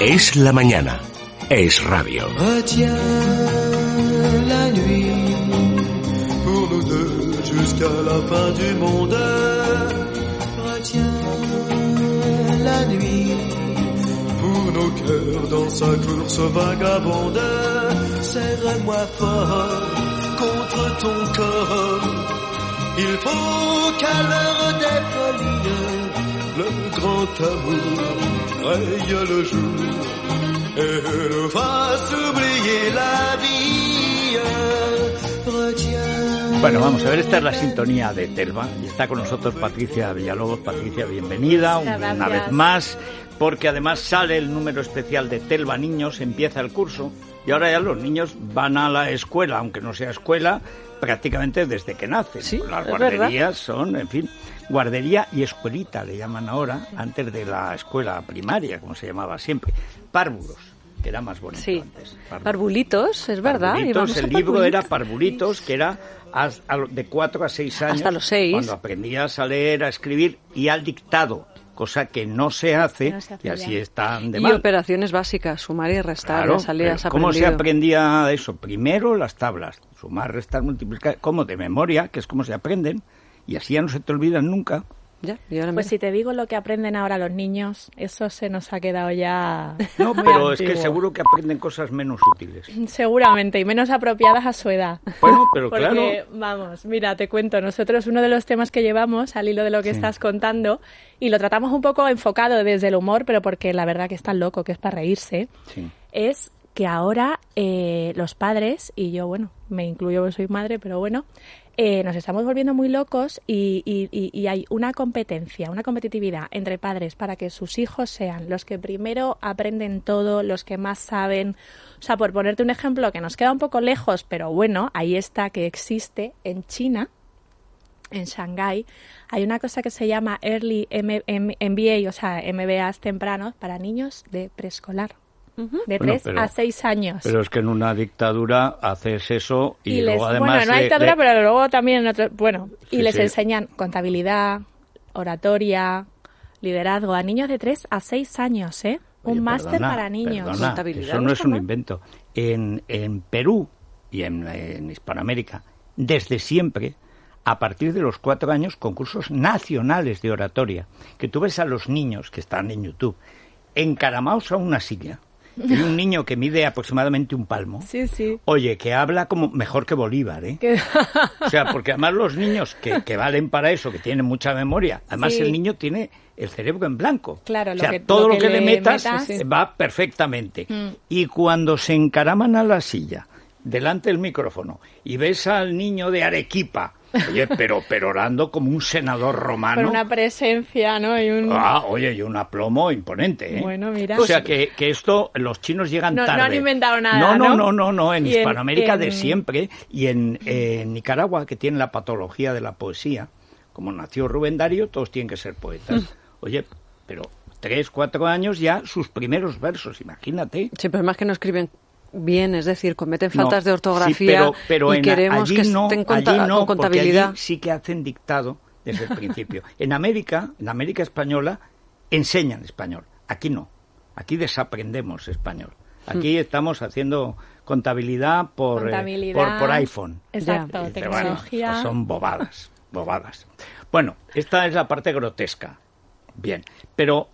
Es la mañana. Es radio. Retiens la nuit pour nous deux jusqu'à la fin du monde. Retiens la nuit pour nos cœurs dans sa course vagabonde. Serre-moi fort contre ton corps. Il faut qu'à l'heure des grand amour raye le jour et nous fasse oublier la vie. Retiens. Bueno, vamos a ver, esta es la sintonía de Telva y está con nosotros Patricia Villalobos. Patricia, bienvenida una vez más, porque además sale el número especial de Telva Niños, empieza el curso y ahora ya los niños van a la escuela, aunque no sea escuela, prácticamente desde que nacen. Sí, Las es guarderías son, en fin, guardería y escuelita le llaman ahora, antes de la escuela primaria, como se llamaba siempre. Párvulos, que era más bonito Sí, antes. Párvulos. parvulitos, es verdad. Parvulitos, el libro era parvulitos. Parvulitos, que era a de 4 a 6 años. Hasta los seis. Cuando aprendías a leer, a escribir y al dictado, cosa que no se hace, No se hace y así ya. están de Y mal. operaciones básicas, sumar y restar, Claro, ya salías pero ¿Cómo se aprendía eso? Primero las tablas, sumar, restar, multiplicar, como de memoria, que es como se aprenden, y así ya no se te olvidan nunca. Ya, Pues mira. si te digo lo que aprenden ahora los niños, eso se nos ha quedado ya. No, muy pero es que seguro que aprenden cosas menos útiles. Seguramente, y menos apropiadas a su edad. Bueno, pero Porque, claro, vamos, mira, te cuento, nosotros uno de los temas que llevamos al hilo de lo que Sí. estás contando, y lo tratamos un poco enfocado desde el humor, pero porque la verdad que es tan loco, que es para reírse, sí. es que ahora eh, los padres, y yo, bueno, me incluyo porque soy madre, pero bueno, eh, nos estamos volviendo muy locos y, y- y- hay una competencia, una competitividad entre padres para que sus hijos sean los que primero aprenden todo, los que más saben. O sea, por ponerte un ejemplo que nos queda un poco lejos, pero bueno, ahí está que existe en China en Shanghái hay una cosa que se llama Early M- MBA, o sea, MBAs tempranos para niños de preescolar. De Bueno, 3 pero- a 6 años. Pero es que en una dictadura haces eso y, y les, luego además... bueno, en una le- dictadura, le- pero luego también en otro, bueno, y Sí, les sí. enseñan contabilidad, oratoria, liderazgo a niños de 3 a 6 años, ¿eh? Oye, Un máster para niños. perdona, Contabilidad, eso no es un invento. En, en Perú y en, en Hispanoamérica, desde siempre, a partir de los cuatro años, concursos nacionales de oratoria. Que tú ves a los niños que están en YouTube encaramados a una silla. Hay un niño que mide aproximadamente un palmo. Sí, sí. Oye, que habla como mejor que Bolívar, ¿eh? O sea, porque además los niños que, que valen para eso, que tienen mucha memoria, además Sí. el niño tiene el cerebro en blanco. Claro, o lo sea, que- todo lo lo que le le metas, metas- va perfectamente. Mm. Y cuando se encaraman a la silla, delante del micrófono, y ves al niño de Arequipa, oye, pero perorando como un senador romano. Con una presencia, ¿no? Y un... Ah, oye, y un aplomo imponente, ¿eh? Bueno, mira. O sea, que, que esto, los chinos llegan No- no tarde. han inventado nada, No, no, ¿no? no, no, no, en Hispanoamérica de siempre y en, en Nicaragua, que tiene la patología de la poesía, como nació Rubén Darío, todos tienen que ser poetas. Oye, pero tres, cuatro años ya, sus primeros versos, imagínate. Sí, pero más que no escriben bien, es decir, cometen No, faltas de sí, ortografía pero, pero y en- queremos allí que no, estén conta- allí no, con contabilidad. allí sí que hacen dictado desde el principio. En América, en América española, enseñan español. Aquí no. Aquí desaprendemos español. Aquí Hmm. estamos haciendo contabilidad por, eh, Contabilidad. por, por iPhone. Exacto, tecnología. pues son bobadas, bobadas. Bueno, esta es la parte grotesca. Bien, pero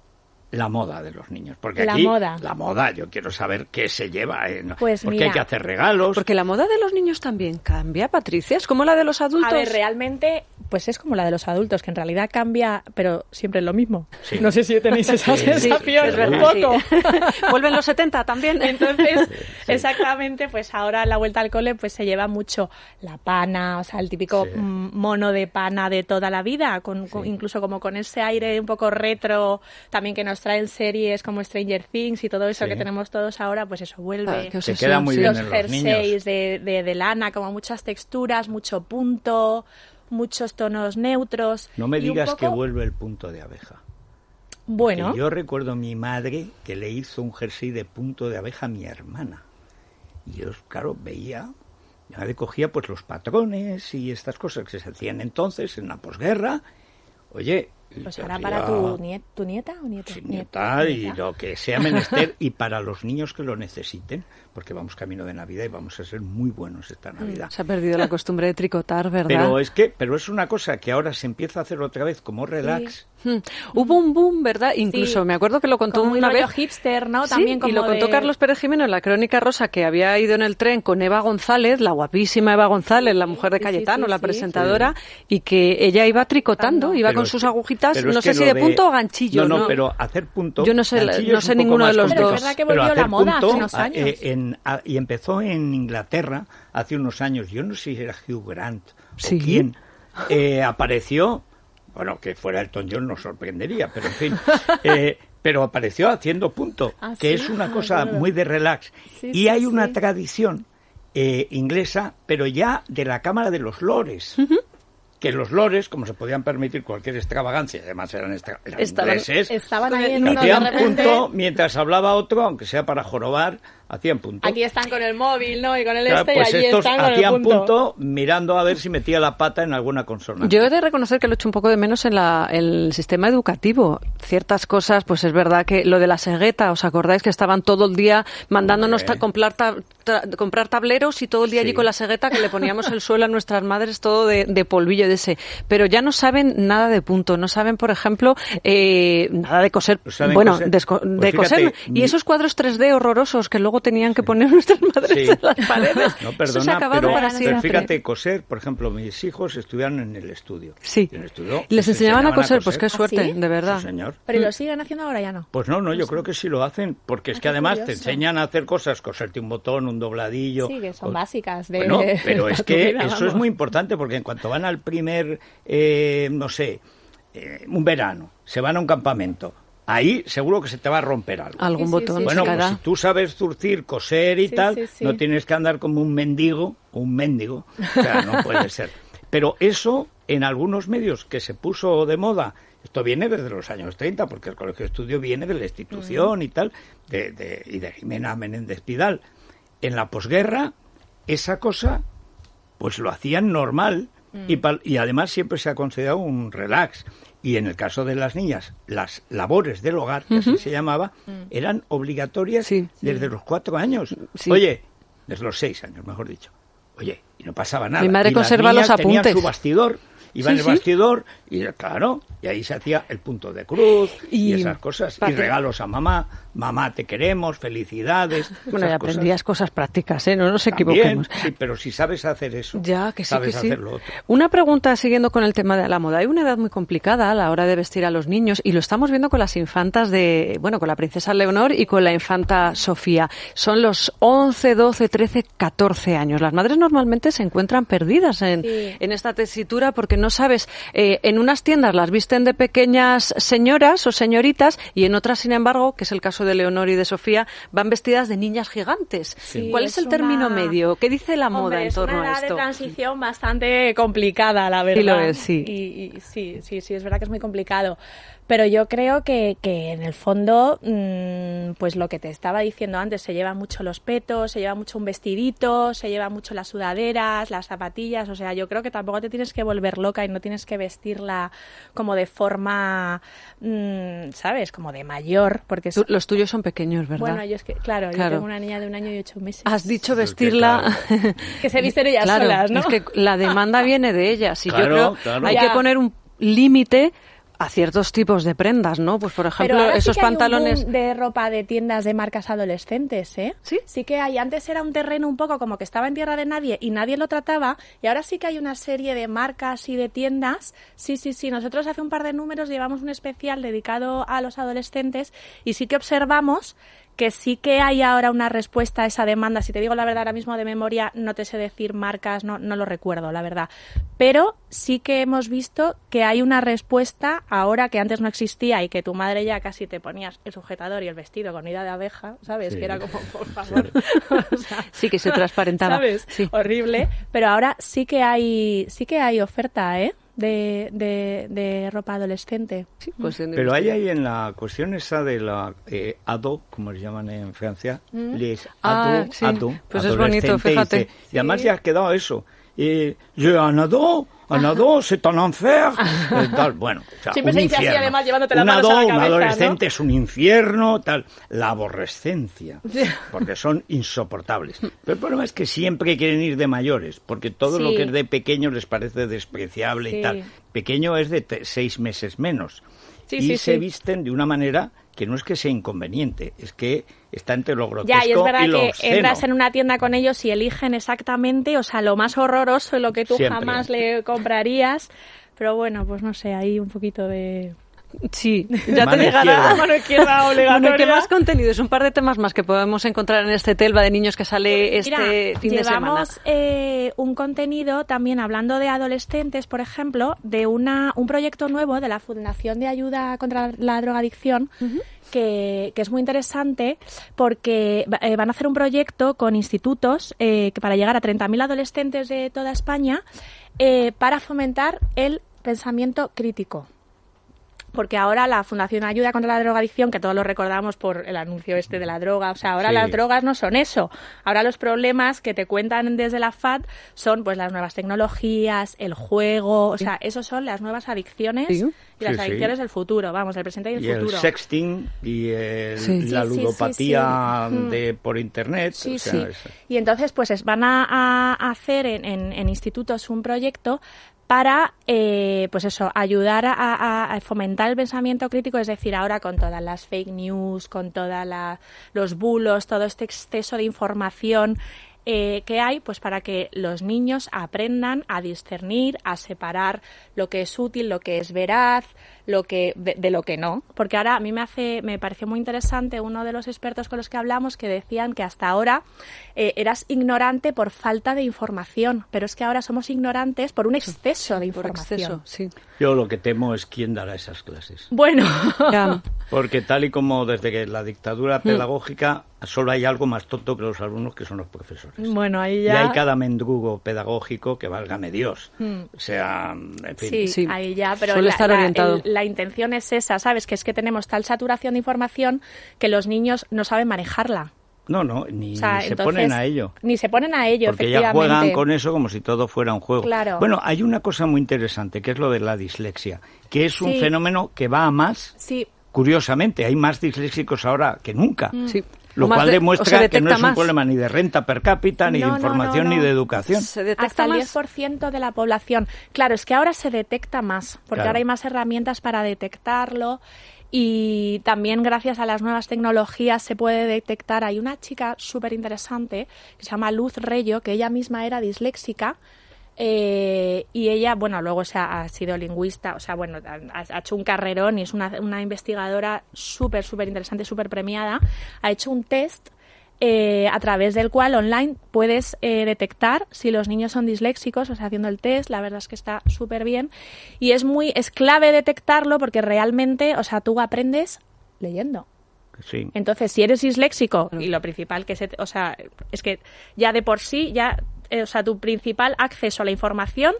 la moda de los niños. Porque La aquí, moda. la moda, yo quiero saber qué se lleva. eh. Pues porque mira. hay que hacer regalos. Porque la moda de los niños también cambia, Patricia, es como la de los adultos. A ver, realmente, pues es como la de los adultos, que en realidad cambia, pero siempre es lo mismo. Sí. No sé si tenéis esa Sí, sensación es un poco. sí. Vuelven los 70 también. Entonces, exactamente, pues ahora en la vuelta al cole pues se lleva mucho la pana, o sea, el típico Sí. mm, mono de pana de toda la vida, con, con- incluso como con ese aire un poco retro, también que nos traen series como Stranger Things y todo eso Sí. que tenemos todos ahora, pues eso vuelve. Ah, queda muy sí. bien los en los jerseys niños. de, de, de lana, como muchas texturas, mucho punto, muchos tonos neutros. No me digas que vuelve el punto de abeja. Bueno, yo recuerdo a mi madre que le hizo un jersey de punto de abeja a mi hermana. Y yo, claro, veía, mi madre cogía pues los patrones y estas cosas que se hacían entonces en la posguerra. Oye, Pues ahora para tu, nie- tu nieta o nieto. Sí, Niet- nieta y nieta. lo que sea menester y para los niños que lo necesiten, porque vamos camino de Navidad y vamos a ser muy buenos esta Navidad. Se ha perdido la costumbre de tricotar, ¿verdad? Pero es que, pero es una cosa que ahora se empieza a hacer otra vez como relax. Hmm. Hubo un boom, ¿verdad? Incluso Sí. me acuerdo que lo contó Como una vez. hipster, ¿no? Sí, También como y lo contó de- Carlos Pérez Jimeno en la Crónica Rosa, que había ido en el tren con Eva González, la guapísima Eva González, la mujer de Sí, sí, Cayetano, sí, la sí. presentadora, y que ella iba tricotando, iba Pero con sus que- pero no sé si de punto o ganchillo, No, ¿no? no, pero hacer punto. Yo no sé no sé ninguno de los dos. Es verdad que volvió la moda hace unos años. eh, en- ah, y empezó en Inglaterra hace unos años. Yo no sé si era Hugh Grant Sí. o quién. eh, apareció, bueno, que fuera Elton John nos sorprendería, pero en fin. eh, pero apareció haciendo punto, Ah, que sí, es una ah, cosa claro. muy de relax. Sí, y sí, hay una tradición eh, inglesa, pero ya de la Cámara de los Lores. Que los lores, como se podían permitir cualquier extravagancia, además eran, extra- eran Estaban- ingleses, Estaban ahí en que uno de hacían repente. punto mientras hablaba otro, aunque sea para jorobar, hacían punto. Aquí están con el móvil, ¿no? Y con el Claro, este, pues y allí estos están con el hacían punto. punto. mirando a ver si metía la pata en alguna consonante. Yo he de reconocer que lo he hecho un poco de menos en la- el sistema educativo. Ciertas cosas, pues es verdad que lo de la cegueta, ¿os acordáis que estaban todo el día mandándonos Hombre. ta- comprar, ta- comprar tableros y todo el día allí con la cegueta que le poníamos el suelo a nuestras madres todo de, de polvillo de ese? Pero ya no saben nada de punto, no saben, por ejemplo, eh, nada de coser. Bueno, coser. de, esco- Pues de fíjate, coser. Y esos cuadros 3D horrorosos que luego tenían que poner nuestras madres Sí. en las paredes. No, Eso se perdona, acabado pero, para pero siempre. fíjate, coser, por ejemplo, mis hijos estudiaron en el estudio. Sí. El estudio Les enseñaban a coser, pues qué ¿Ah, suerte, sí? de verdad. Sí, señor. Pero lo siguen haciendo ahora ya no. Pues no, no, yo creo que sí lo hacen, porque es Ah, que además te enseñan a hacer cosas, coserte un botón, un dobladillo. Sí, que son o- básicas de Bueno, pero es que eso es muy importante, porque en cuanto van al primer, eh, no sé, eh, un verano, se van a un campamento, ahí seguro que se te va a romper algo. Algún Sí, botón sí. Bueno, pues si tú sabes zurcir, coser y Sí, tal, sí, sí. no tienes que andar como un mendigo un mendigo. O sea, no puede ser. Pero eso, en algunos medios que se puso de moda, esto viene desde los años 30, porque el Colegio de Estudio viene de la institución y tal, de, de- y de Jimena Menéndez Pidal. En la posguerra, esa cosa, pues lo hacían normal y, pal- y además siempre se ha considerado un relax. Y en el caso de las niñas, las labores del hogar, que así se llamaba, eran obligatorias Sí. desde los cuatro años. Sí. Oye, desde los seis años, mejor dicho. Oye, y no pasaba nada. Mi madre Y las conserva los niñas tenían apuntes. su bastidor, iba en el bastidor, y claro, y ahí se hacía el punto de cruz y, Y esas cosas. Y regalos a mamá, mamá te queremos, felicidades. Bueno, y cosas. aprendías cosas prácticas, ¿eh? No nos También, equivoquemos. sí, pero si sabes hacer eso, Ya, que sí, sabes que sí. hacer lo otro. Una pregunta siguiendo con el tema de la moda. Hay una edad muy complicada a la hora de vestir a los niños y lo estamos viendo con las infantas de, bueno, con la princesa Leonor y con la infanta Sofía. Son los 11, 12, 13, 14 años. Las madres normalmente se encuentran perdidas en, Sí. en esta tesitura porque no sabes, eh, en unas tiendas las visten de pequeñas señoras o señoritas y en otras, sin embargo, que es el caso de Leonor y de Sofía, van vestidas de niñas gigantes. Sí, ¿Cuál es, es el término una- medio? ¿Qué dice la moda Hombre, en es torno una a edad esto? de transición bastante complicada, la verdad. Sí lo es, sí. Y, y sí, sí, sí, es verdad que es muy complicado. Pero yo creo que, que en el fondo, mm, pues lo que te estaba diciendo antes, se lleva mucho los petos, se lleva mucho un vestidito, se lleva mucho las sudaderas, las zapatillas. O sea, yo creo que tampoco te tienes que volver loca y no tienes que vestirla como de forma, mm, ¿sabes? Como de mayor, porque es... Tú- los tuyos son pequeños, ¿verdad? Bueno, yo es que, claro, yo tengo una niña de un año y ocho meses. Has dicho que vestirla. Que se visten ellas claro, solas, ¿no? Es que la demanda viene de ellas y yo creo claro. hay Ya. que poner un límite a ciertos tipos de prendas, ¿no? Pues por Pero ejemplo, sí esos que hay un pantalones. boom de ropa de tiendas de marcas adolescentes, ¿eh? ¿Sí? Sí que hay. Antes era un terreno un poco como que estaba en tierra de nadie y nadie lo trataba. Y ahora sí que hay una serie de marcas y de tiendas. Sí, sí, sí. Nosotros hace un par de números llevamos un especial dedicado a los adolescentes y sí que observamos que sí que hay ahora una respuesta a esa demanda. Si te digo la verdad ahora mismo de memoria, no te sé decir marcas, no, no lo recuerdo, la verdad. Pero sí que hemos visto que hay una respuesta ahora que antes no existía y que tu madre ya casi te ponías el sujetador y el vestido con ida de abeja, ¿sabes? Sí. Que era como, por favor. O sea, Sí, que se transparentaba. ¿Sabes? Sí. Horrible. Pero ahora sí que hay, sí que hay oferta, ¿eh? De, de, de ropa adolescente. Sí, Pero hay ahí en la cuestión esa de la eh, ado, como les llaman en Francia, les Ah, ado, sí. ado, Pues es bonito, adolescente, fíjate. dice, Y además Sí. ya ha quedado eso. Eh, je en ado, en ado, c'est un enfer. eh, tal, bueno, o sea, Siempre un se dice así, infierno. además, llevándote las un manos a la ado, un adolescente ¿no? es un infierno, tal. La aborrescencia, porque son insoportables. Pero el problema es que siempre quieren ir de mayores, porque todo lo que es de pequeños les parece despreciable Sí. y tal. Pequeño es de seis meses menos. Sí, y sí, se sí. visten de una manera que no es que sea inconveniente, es que está entre lo grotesco Ya, y es verdad lo que obsceno. entras en una tienda con ellos y eligen exactamente, o sea, lo más horroroso y lo que tú Siempre. jamás le comprarías. Pero bueno, pues no sé, hay un poquito de... Sí, ya te Mano llegará. izquierda. Mano izquierda Bueno, ¿y qué obligatoria. más contenidos? Un par de temas más que podemos encontrar en este Telva de niños que sale este Mira, fin de semana. llevamos eh, un contenido también hablando de adolescentes, por ejemplo, de una, un proyecto nuevo de la Fundación de Ayuda contra la Drogadicción. Que, que es muy interesante porque eh, van a hacer un proyecto con institutos eh, que para llegar a 30.000 adolescentes de toda España eh, para fomentar el pensamiento crítico porque ahora la Fundación Ayuda contra la Drogadicción, que todos lo recordamos por el anuncio este de la droga, o sea, ahora Sí. las drogas no son eso. Ahora los problemas que te cuentan desde la FAD son pues las nuevas tecnologías, el juego, o sea, esos son las nuevas adicciones Sí. y las Sí, sí. adicciones del futuro, vamos, del presente y el y el futuro. sexting y el- Sí. la Sí, sí, sí, ludopatía sí. De por internet Sí, o sea, Y entonces, pues es- van a, a hacer en, en- en institutos un proyecto para, eh, pues eso, ayudar a, fomentar el pensamiento crítico, es decir, ahora con todas las fake news, con todos los bulos, todo este exceso de información eh, que hay, pues para que los niños aprendan a discernir, a separar lo que es útil, lo que es veraz, lo que de, de lo que no. Porque ahora a mí me hace, me pareció muy interesante uno de los expertos con los que hablamos que decían que hasta ahora eh, eras ignorante por falta de información, pero es que ahora somos ignorantes por un exceso de Por información. exceso, sí. yo lo que temo es quién dará esas clases Bueno, porque tal y como desde que la Mm. dictadura pedagógica solo hay algo más tonto que los alumnos que son los profesores bueno, ahí y ya. hay cada mendrugo pedagógico que válgame Dios o sea en fin Sí, Sí. ahí ya, pero Suele la, estar la- orientado. el- la intención es esa, ¿sabes? Que es que tenemos tal saturación de información que los niños no saben manejarla. no no ni, O sea, ni se entonces, ponen a ello Ni se ponen a ello, porque ya juegan con eso como si todo fuera un juego. Claro. Bueno, hay una cosa muy interesante que es lo de la dislexia, que es un Sí. fenómeno que va a más. Sí, Curiosamente, hay más disléxicos ahora que nunca. Sí. Lo cual de- demuestra que no es un más. problema ni de renta per cápita, ni No, de no, información, no, ni de educación. Se detecta hasta el más. 10% de la población. Claro, es que ahora se detecta más, porque Claro. ahora hay más herramientas para detectarlo y también gracias a las nuevas tecnologías se puede detectar. Hay una chica súper interesante que se llama Luz Reyo, que ella misma era disléxica. Eh, y ella, bueno, luego o sea, ha sido lingüista, o sea, bueno, ha, ha hecho un carrerón y es una, una investigadora súper, súper interesante, súper premiada. Ha hecho un test eh, a través del cual online puedes eh, detectar si los niños son disléxicos, o sea, haciendo el test, la verdad es que está súper bien. Y es muy, es clave detectarlo porque realmente, o sea, tú aprendes leyendo. Sí. Entonces, si eres disléxico, y lo principal que se, o sea, es que ya de por sí, ya, eh, o sea, tu principal acceso a la información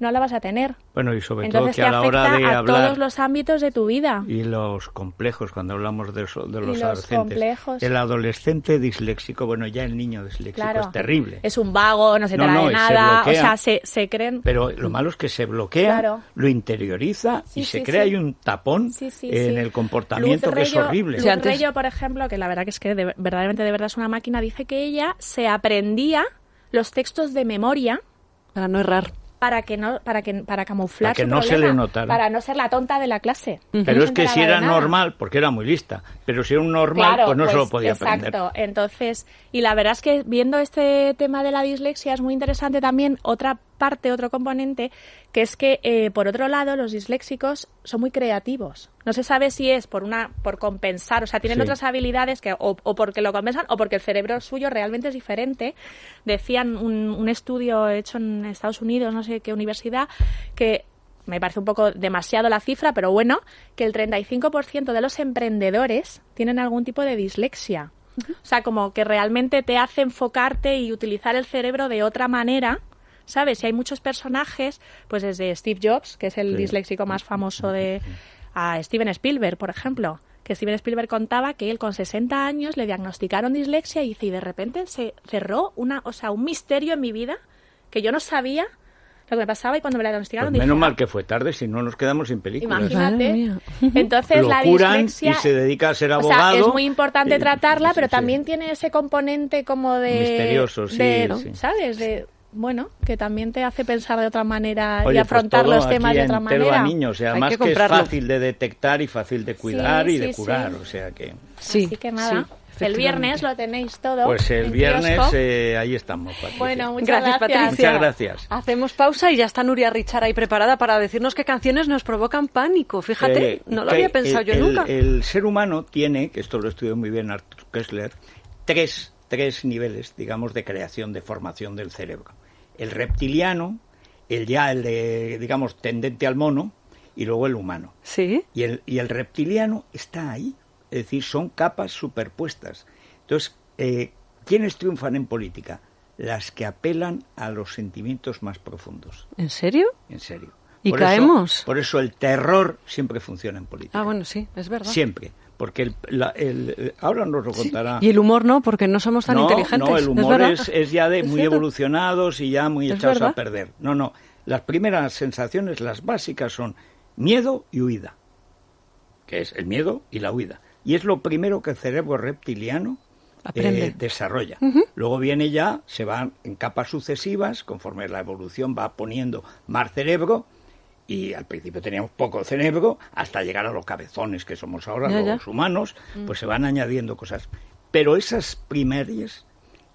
no la vas a tener. Bueno, y sobre Entonces todo que te a la hora afecta de a hablar todos los ámbitos de tu vida. y los complejos, cuando hablamos de, eso, de los, los adolescentes, complejos. el adolescente disléxico, bueno, ya el niño disléxico Claro. es terrible. Es un vago, no se No, trae no, y se nada, o sea, se, se creen... Pero lo malo es que se bloquea, Claro. lo interioriza Sí, y se sí, crea sí. ahí un tapón Sí, sí, en el comportamiento Luz que es horrible. Luz Reyo, por ejemplo, que la verdad que es que de- verdaderamente de verdad es una máquina, dice que ella se aprendía los textos de memoria Para no errar. para que no para que para camuflar Para que su no se le notara. para no ser la tonta de la clase. Pero No es que si era normal, porque era muy lista, pero si era un normal, Claro, pues no se lo pues, podía exacto. aprender. Entonces, y la verdad es que viendo este tema de la dislexia es muy interesante también otra parte, otro componente, que es que eh, por otro lado los disléxicos son muy creativos. No se sabe si es por una por compensar, o sea, tienen Sí. otras habilidades que o, o porque lo compensan o porque el cerebro suyo realmente es diferente. Decían un, un estudio hecho en Estados Unidos, no sé qué universidad, que me parece un poco demasiado la cifra, pero bueno, que el 35% de los emprendedores tienen algún tipo de dislexia. O sea, como que realmente te hace enfocarte y utilizar el cerebro de otra manera. ¿Sabes? Y hay muchos personajes, pues desde Steve Jobs, que es el Sí. disléxico más famoso de a Steven Spielberg, por ejemplo, que Steven Spielberg contaba que él con 60 años le diagnosticaron dislexia y dice, y de repente se cerró una, o sea, un misterio en mi vida que yo no sabía lo que me pasaba y cuando me la diagnosticaron Pues dije, menos mal "Ah, que fue tarde, si no nos quedamos sin películas. Imagínate. Entonces Lo la curan dislexia y se dedica a ser o sea, abogado. es muy importante Eh, tratarla, sí, pero sí. también tiene ese componente como de Misterioso, sí, de- sí. ¿sabes? De bueno, que también te hace pensar de otra manera y Oye, pues afrontar los temas aquí de otra manera. a niños, y además que que, es comprarlo. fácil de detectar y fácil de cuidar Sí, y de curar, sí. o sea que... Sí, Así que nada, sí, el viernes lo tenéis todo. Pues el viernes eh, ahí estamos, Patricia. Bueno, muchas Gracias, gracias. Patricia. Muchas gracias. Hacemos pausa y ya está Nuria Richard ahí preparada para decirnos qué canciones nos provocan pánico. Fíjate, Eh, no lo que había pensado el- yo el- nunca. El ser humano tiene, que esto lo estudió muy bien Arthur Kessler, tres, tres niveles, digamos, de creación, de formación del cerebro. El reptiliano, el ya, el de, digamos, tendente al mono, y luego el humano. Sí, Y el, y el reptiliano está ahí. Es decir, son capas superpuestas. Entonces, eh, ¿quiénes triunfan en política? Las que apelan a los sentimientos más profundos. ¿en serio? En serio. ¿Y Por eso- caemos? por eso el terror siempre funciona en política. Ah, bueno, sí, es verdad. Siempre. Porque el, la- el- ahora nos lo Sí. contará. Y el humor no, porque no somos tan no, inteligentes. no, el ¿es humor es, es ya de Es muy cierto. evolucionados y ya muy echados verdad. a perder. No, no. Las primeras sensaciones, las básicas, son miedo y huida. Que es el miedo y la huida. Y es lo primero que el cerebro reptiliano eh, desarrolla. Luego viene ya, se van en capas sucesivas, conforme la evolución va poniendo más cerebro, y al principio teníamos poco cerebro, hasta llegar a los cabezones que somos ahora, Ya, ya. los humanos, pues se van añadiendo cosas. Pero esas primarias,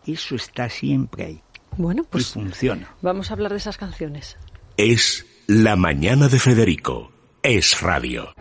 eso está siempre ahí. Bueno, y pues funciona. vamos a hablar de esas canciones. Es La Mañana de Federico. Es Radio.